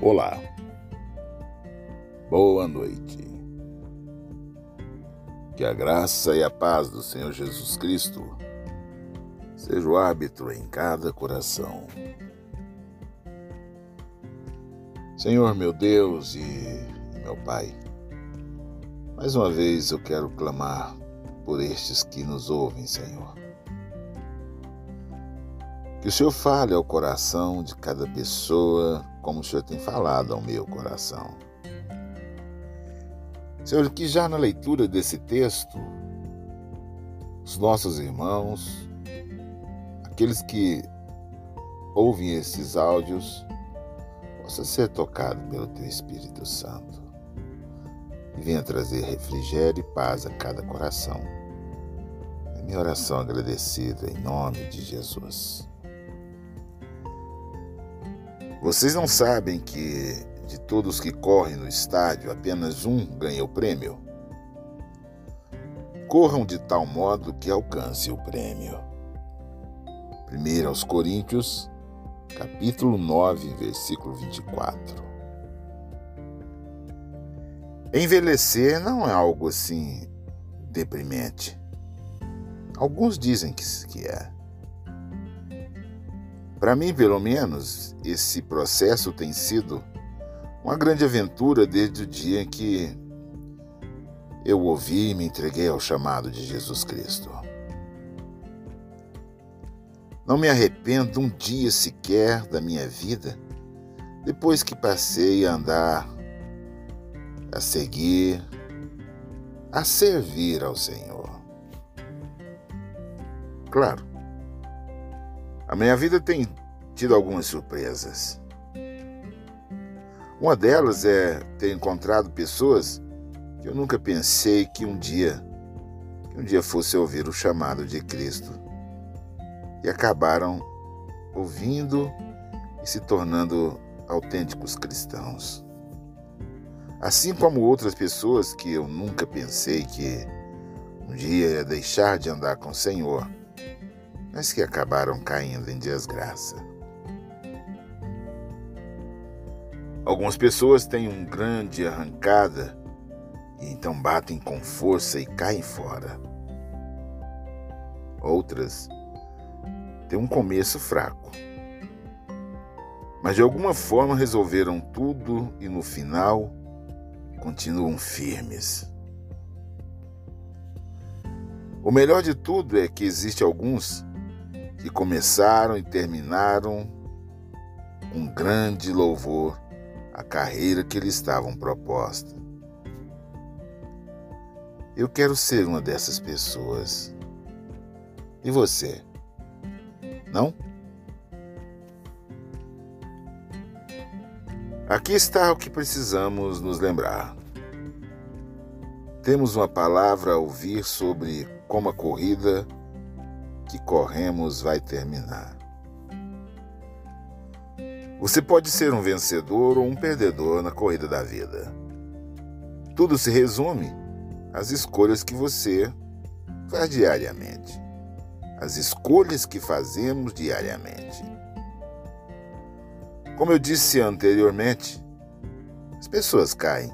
Olá, boa noite. Que a graça e a paz do Senhor Jesus Cristo seja o árbitro em cada coração. Senhor meu Deus e meu Pai, mais uma vez eu quero clamar por estes que nos ouvem, Senhor. Que o Senhor fale ao coração de cada pessoa como o Senhor tem falado ao meu coração. Senhor, que já na leitura desse texto, os nossos irmãos, aqueles que ouvem esses áudios, possa ser tocado pelo Teu Espírito Santo e venha trazer refrigério e paz a cada coração. É minha oração agradecida em nome de Jesus. Vocês não sabem que de todos que correm no estádio, apenas um ganha o prêmio? Corram de tal modo que alcance o prêmio. 1 aos Coríntios, capítulo 9, versículo 24. Envelhecer não é algo assim deprimente. Alguns dizem que é. Para mim, pelo menos, esse processo tem sido uma grande aventura desde o dia em que eu ouvi e me entreguei ao chamado de Jesus Cristo. Não me arrependo um dia sequer da minha vida depois que passei a andar, a seguir, a servir ao Senhor. Claro, a minha vida tem tido algumas surpresas. Uma delas é ter encontrado pessoas que eu nunca pensei que um dia, que um dia fosse ouvir o chamado de Cristo e acabaram ouvindo e se tornando autênticos cristãos. Assim como outras pessoas que eu nunca pensei que um dia ia deixar de andar com o Senhor mas que acabaram caindo em desgraça. Algumas pessoas têm uma grande arrancada e então batem com força e caem fora. Outras têm um começo fraco, mas de alguma forma resolveram tudo e no final continuam firmes. O melhor de tudo é que existe alguns que começaram e terminaram com grande louvor a carreira que lhes estavam proposta. Eu quero ser uma dessas pessoas. E você? Não? Aqui está o que precisamos nos lembrar. Temos uma palavra a ouvir sobre como a corrida que corremos vai terminar. Você pode ser um vencedor ou um perdedor na corrida da vida. Tudo se resume às escolhas que você faz diariamente. As escolhas que fazemos diariamente. Como eu disse anteriormente, as pessoas caem.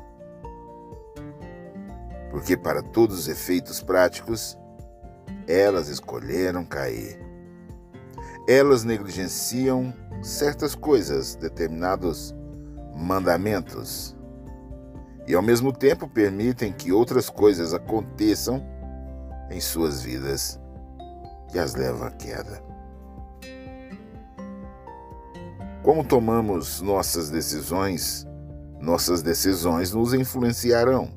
Porque, para todos os efeitos práticos, elas escolheram cair. Elas negligenciam certas coisas, determinados mandamentos, e ao mesmo tempo permitem que outras coisas aconteçam em suas vidas que as levam à queda. Como tomamos nossas decisões, nossas decisões nos influenciarão.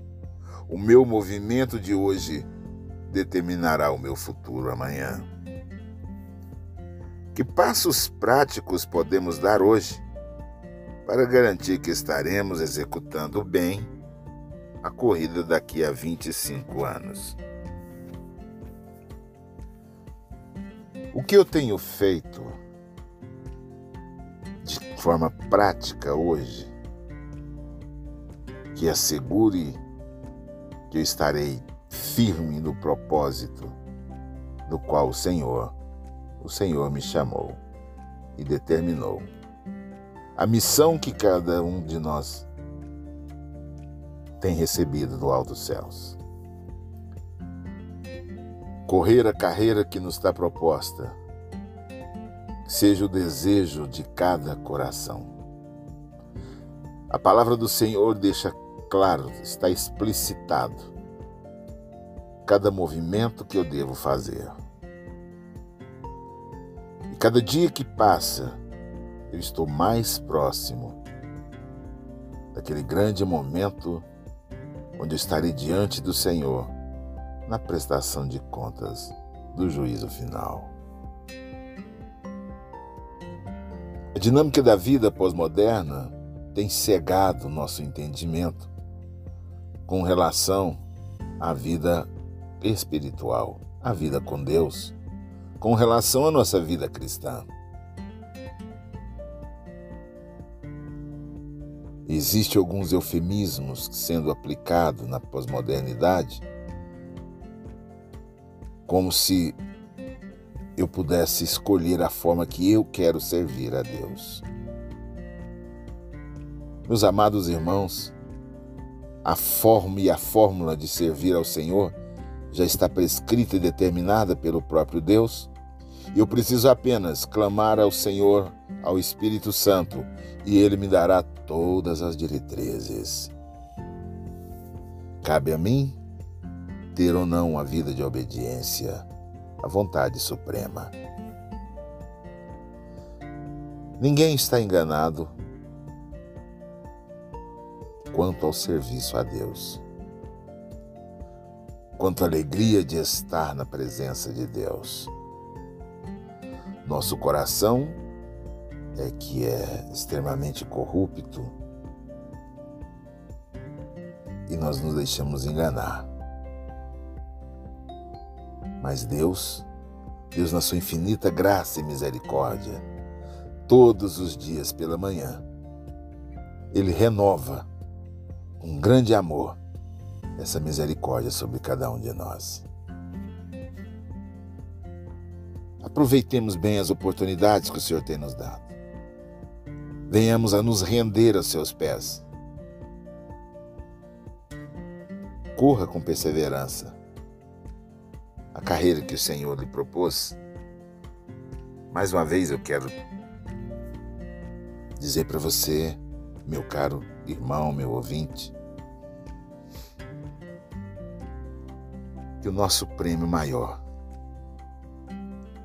O meu movimento de hoje determinará o meu futuro amanhã. Que passos práticos podemos dar hoje para garantir que estaremos executando bem a corrida daqui a 25 anos? O que eu tenho feito de forma prática hoje que assegure que eu estarei firme no propósito do qual o Senhor, o Senhor me chamou e determinou. a missão que cada um de nós tem recebido do alto céus. Correr a carreira que nos está proposta, seja o desejo de cada coração. A palavra do Senhor deixa claro, está explicitado cada movimento que eu devo fazer. E cada dia que passa, eu estou mais próximo daquele grande momento onde eu estarei diante do Senhor na prestação de contas do juízo final. A dinâmica da vida pós-moderna tem cegado nosso entendimento com relação à vida espiritual, à vida com Deus, com relação à nossa vida cristã. Existem alguns eufemismos sendo aplicados na pós-modernidade, como se eu pudesse escolher a forma que eu quero servir a Deus. Meus amados irmãos, a forma e a fórmula de servir ao Senhor já está prescrita e determinada pelo próprio Deus. Eu preciso apenas clamar ao Senhor, ao Espírito Santo, e Ele me dará todas as diretrizes. Cabe a mim ter ou não a vida de obediência a vontade suprema. Ninguém está enganado quanto ao serviço a Deus, quanto à alegria de estar na presença de Deus. Nosso coração é que é extremamente corrupto e nós nos deixamos enganar. Mas Deus, Deus na sua infinita graça e misericórdia, todos os dias pela manhã, Ele renova com grande amor essa misericórdia sobre cada um de nós. Aproveitemos bem as oportunidades que o Senhor tem nos dado. Venhamos a nos render aos seus pés. Corra com perseverança a carreira que o Senhor lhe propôs, mais uma vez eu quero dizer para você, meu caro irmão, meu ouvinte, que o nosso prêmio maior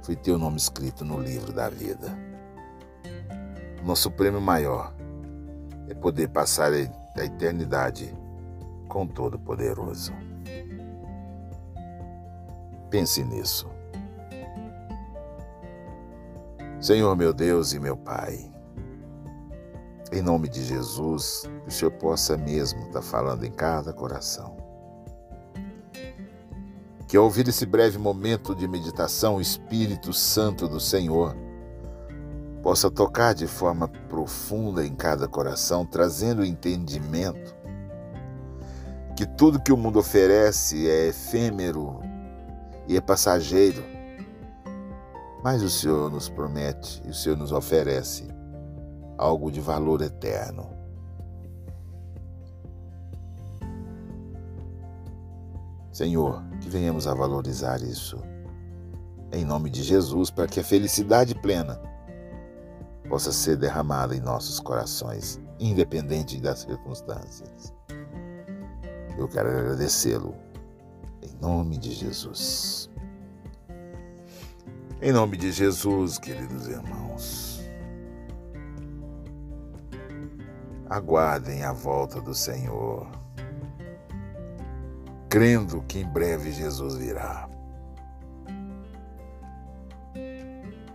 foi ter o nome escrito no livro da vida. O nosso prêmio maior é poder passar a eternidade com Todo-Poderoso. Pense nisso. Senhor meu Deus e meu Pai, em nome de Jesus, que o Senhor possa mesmo estar falando em cada coração. Que ao ouvir esse breve momento de meditação, o Espírito Santo do Senhor possa tocar de forma profunda em cada coração, trazendo entendimento que tudo que o mundo oferece é efêmero e é passageiro. Mas o Senhor nos promete e o Senhor nos oferece algo de valor eterno. Senhor, que venhamos a valorizar isso. Em nome de Jesus, para que a felicidade plena possa ser derramada em nossos corações, independente das circunstâncias. Eu quero agradecê-lo em nome de Jesus. Em nome de Jesus, queridos irmãos. Aguardem a volta do Senhor, crendo que em breve Jesus virá.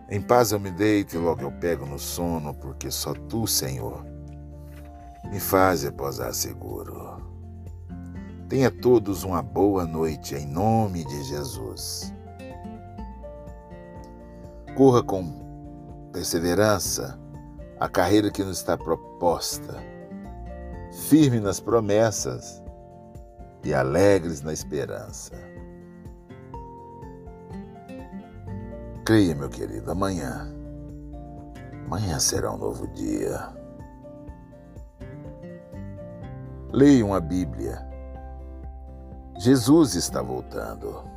Em paz eu me deito e logo eu pego no sono, porque só tu, Senhor, me faz repousar seguro. Tenha todos uma boa noite em nome de Jesus. Corra com perseverança a carreira que nos está proposta, firme nas promessas e alegres na esperança. Creia, meu querido, amanhã. Amanhã será um novo dia. Leiam a Bíblia. Jesus está voltando.